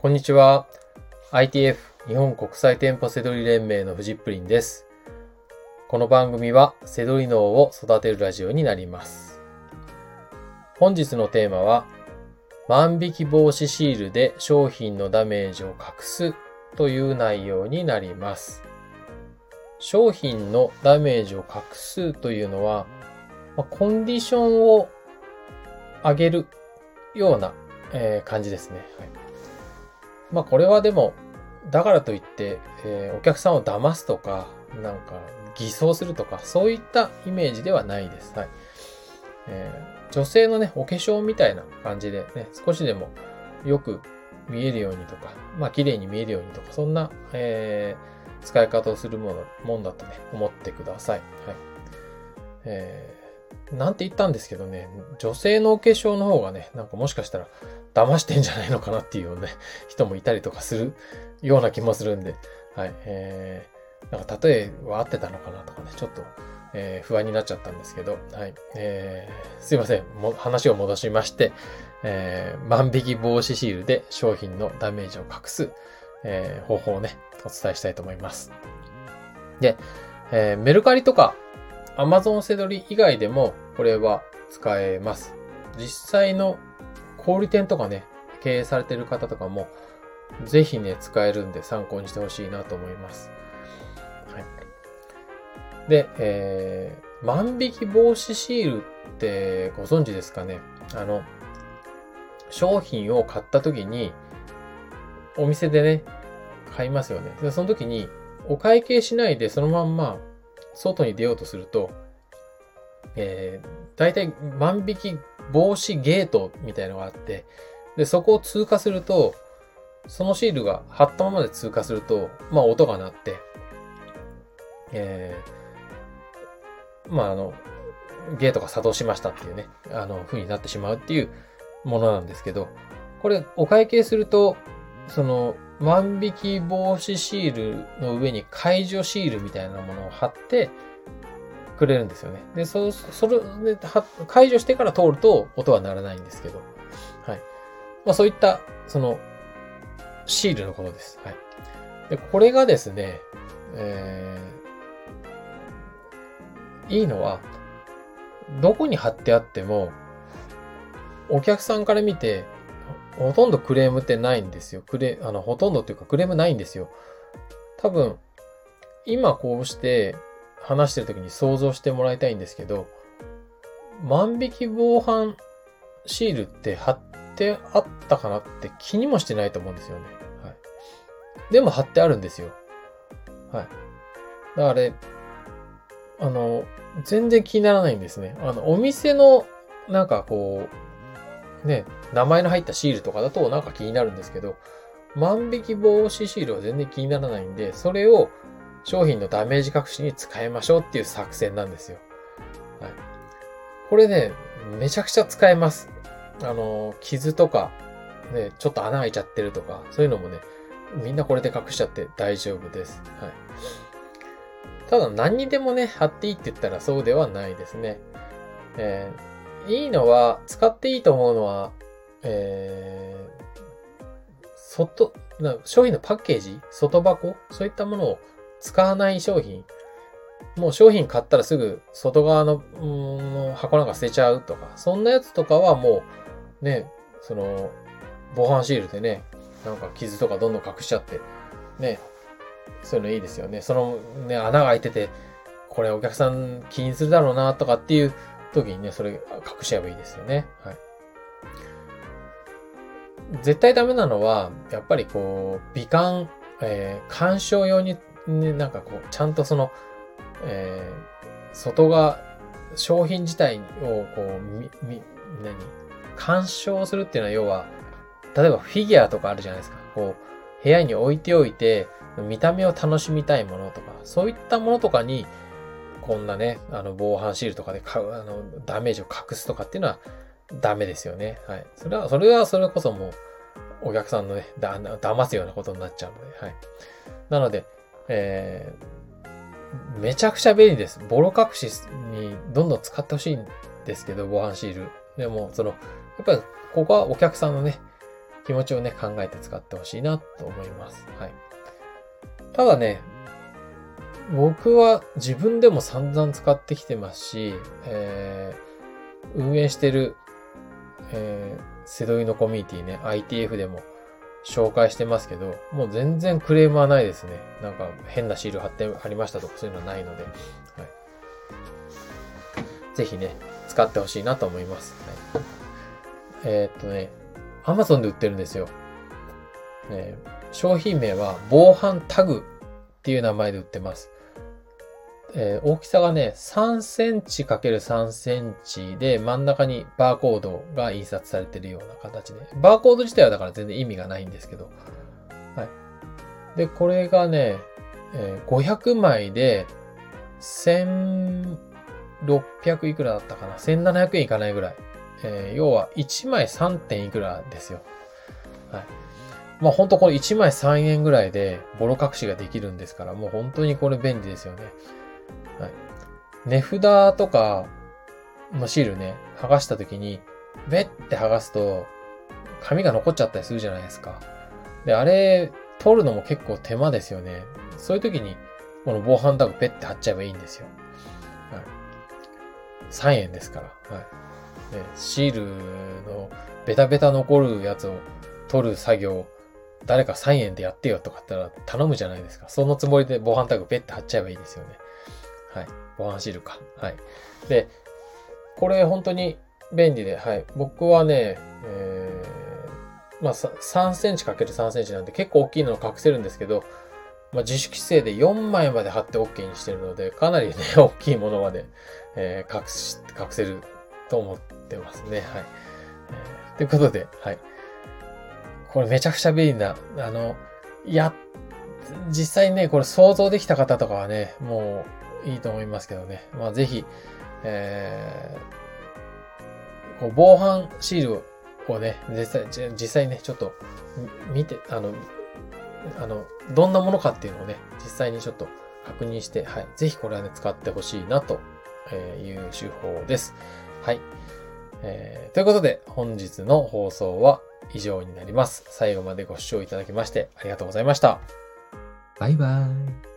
こんにちは。ITF 日本国際店舗セドリ連盟のフジップリンです。この番組はセドリ脳を育てるラジオになります。本日のテーマは万引き防止シールで商品のダメージを隠すという内容になります。商品のダメージを隠すというのは、コンディションを上げるような、えー、感じですね。はいまあこれはでも、だからといって、えー、お客さんを騙すとか、なんか偽装するとか、そういったイメージではないです。はい。えー、女性のね、お化粧みたいな感じでね、少しでもよく見えるようにとか、まあ綺麗に見えるようにとか、そんな、えー、使い方をするもの、もんだとね、思ってください。はい。え、なんて言ったんですけどね、女性のお化粧の方がね、なんかもしかしたら騙してんじゃないのかなっていうね、人もいたりとかするような気もするんで、はい。えー、なんか例えは合ってたのかなとかね、ちょっと、えー、不安になっちゃったんですけど、はい。えー、すいません。も話を戻しまして、えー、万引き防止シールで商品のダメージを隠す、えー、方法をね、お伝えしたいと思います。で、えー、メルカリとか Amazon セドリ以外でもこれは使えます。実際の小売店とかね、経営されてる方とかも、ぜひね、使えるんで参考にしてほしいなと思います。はい。で、えー、万引き防止シールってご存知ですかね？あの、商品を買った時に、お店でね、買いますよね。で、その時に、お会計しないでそのまんま、外に出ようとすると、えー、大体万引き防止ゲートみたいのがあって、で、そこを通過すると、そのシールが貼ったままで通過すると、まあ音が鳴って、えー、まああの、ゲートが作動しましたっていうね、あの、風になってしまうっていうものなんですけど、これお会計すると、その、万引き防止シールの上に解除シールみたいなものを貼って、くれるんですよね。で、そ、それで、解除してから通ると音は鳴らないんですけど、はい。まあそういった、その、シールのことです。はい。で、これがですね、えー、いいのは、どこに貼ってあっても、お客さんから見て、ほとんどクレームってないんですよ。クレ、あの、ほとんどっていうかクレームないんですよ。多分、今こうして、話してる時に想像してもらいたいんですけど、万引き防犯シールって貼ってあったかなって気にもしてないと思うんですよね。はい。でも貼ってあるんですよ。はい。だから、あの、全然気にならないんですね。あの、お店の、なんかこう、ね、名前の入ったシールとかだとなんか気になるんですけど、万引き防止シールは全然気にならないんで、それを商品のダメージ隠しに使いましょうっていう作戦なんですよ。はい。これね、めちゃくちゃ使えます。あの、傷とか、ね、ちょっと穴開いちゃってるとか、そういうのもね、みんなこれで隠しちゃって大丈夫です。はい。ただ何にでもね、貼っていいって言ったらそうではないですね。えー、いいのは、使っていいと思うのは、えー、外、商品のパッケージ？外箱？そういったものを使わない商品、もう商品買ったらすぐ外側の、うん、箱なんか捨てちゃうとか、そんなやつとかはもう、ね、その、防犯シールでね、なんか傷とかどんどん隠しちゃって、ね、そういうのいいですよね。そのね、穴が開いてて、これお客さん気にするだろうなとかっていう時にね、それ隠しちゃえばいいですよね。はい。絶対ダメなのは、やっぱりこう、美観、えー、鑑賞用にね、なんかこう、ちゃんとその、えー、外側、商品自体をこう、み、み、何？干渉するっていうのは要は、例えばフィギュアとかあるじゃないですか。こう、部屋に置いておいて、見た目を楽しみたいものとか、そういったものとかに、こんなね、あの、防犯シールとかでか、あの、ダメージを隠すとかっていうのはダメですよね。はい。それは、それはそれこそもう、お客さんのね、だ、騙すようなことになっちゃうので、はい。なので、えー、めちゃくちゃ便利です。ボロ隠しにどんどん使ってほしいんですけど、防犯シール。でも、その、やっぱりここはお客さんのね、気持ちをね、考えて使ってほしいなと思います。はい。ただね、僕は自分でも散々使ってきてますし、えー、運営してる、えー、セドリのコミュニティね、ITF でも紹介してますけど、もう全然クレームはないですね。なんか変なシール貼ってありましたとかそういうのはないので、はい。ぜひね、使ってほしいなと思います。はい、えー、っとね、Amazon で売ってるんですよ。ね、商品名は防犯タグっていう名前で売ってます。えー、大きさがね、3センチ ×3 センチで真ん中にバーコードが印刷されてるような形で。バーコード自体はだから全然意味がないんですけど。はい。で、これがね、えー、500枚で1600いくらだったかな ?1700 円いかないぐらい。えー、要は1枚3点いくらですよ。はい。まあ本当これ1枚3円ぐらいでボロ隠しができるんですから、もう本当にこれ便利ですよね。値札とかのシールね、剥がした時に、べって剥がすと、紙が残っちゃったりするじゃないですか。で、あれ、取るのも結構手間ですよね。そういう時に、この防犯タグペッて貼っちゃえばいいんですよ。はい。3円ですから。はい。ね、シールのベタベタ残るやつを取る作業、誰か3円でやってよとかったら頼むじゃないですか。そのつもりで防犯タグペッて貼っちゃえばいいですよね。はい。防犯シルか。はい。で、これ本当に便利で、はい。僕はね、えー、まあ、3センチ ×3 センチなんで結構大きいのを隠せるんですけど、まあ、自主規制で4枚まで貼って OK にしてるので、かなりね、大きいものまで、えー、隠し、隠せると思ってますね。はい。えー、ということで、はい。これめちゃくちゃ便利な、あの、や、実際ね、これ想像できた方とかはね、もう、いいと思いますけどね。まあ、ぜひ、えー、こう防犯シールをね、実際、実際ね、ちょっと見て、あの、あの、どんなものかっていうのをね、実際にちょっと確認して、はい。ぜひこれはね、使ってほしいなという手法です。はい。えー、ということで、本日の放送は以上になります。最後までご視聴いただきましてありがとうございました。バイバーイ。